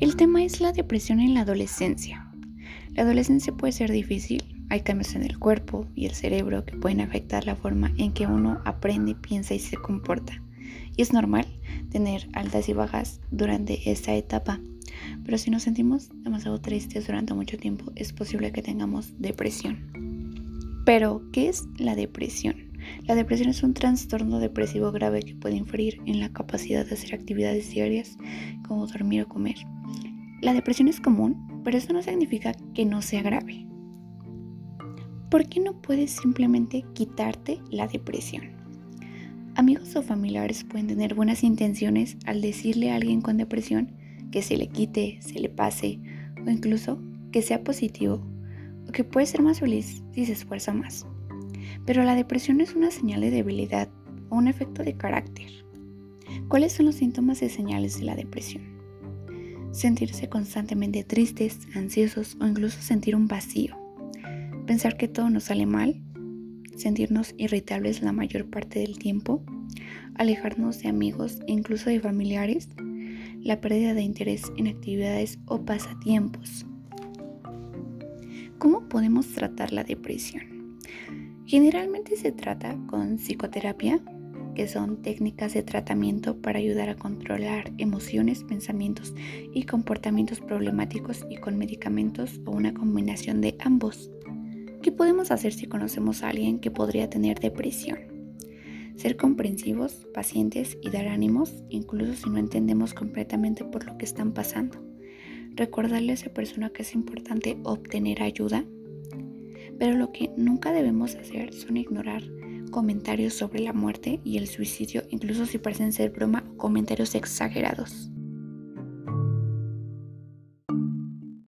El tema es la depresión en la adolescencia. La adolescencia puede ser difícil, hay cambios en el cuerpo y el cerebro que pueden afectar la forma en que uno aprende, piensa y se comporta. Y es normal tener altas y bajas durante esta etapa, pero si nos sentimos demasiado tristes durante mucho tiempo, es posible que tengamos depresión. Pero, ¿qué es la depresión? La depresión es un trastorno depresivo grave que puede influir en la capacidad de hacer actividades diarias como dormir o comer. La depresión es común, pero eso no significa que no sea grave. ¿Por qué no puedes simplemente quitarte la depresión? Amigos o familiares pueden tener buenas intenciones al decirle a alguien con depresión que se le quite, se le pase o incluso que sea positivo o que puede ser más feliz si se esfuerza más. Pero la depresión es una señal de debilidad o un efecto de carácter. ¿Cuáles son los síntomas y señales de la depresión? Sentirse constantemente tristes, ansiosos o incluso sentir un vacío. Pensar que todo nos sale mal. Sentirnos irritables la mayor parte del tiempo. Alejarnos de amigos e incluso de familiares. La pérdida de interés en actividades o pasatiempos. ¿Cómo podemos tratar la depresión? Generalmente se trata con psicoterapia, que son técnicas de tratamiento para ayudar a controlar emociones, pensamientos y comportamientos problemáticos y con medicamentos o una combinación de ambos. ¿Qué podemos hacer si conocemos a alguien que podría tener depresión? Ser comprensivos, pacientes y dar ánimos, incluso si no entendemos completamente por lo que están pasando. Recordarle a esa persona que es importante obtener ayuda. Pero lo que nunca debemos hacer son ignorar comentarios sobre la muerte y el suicidio, incluso si parecen ser broma o comentarios exagerados.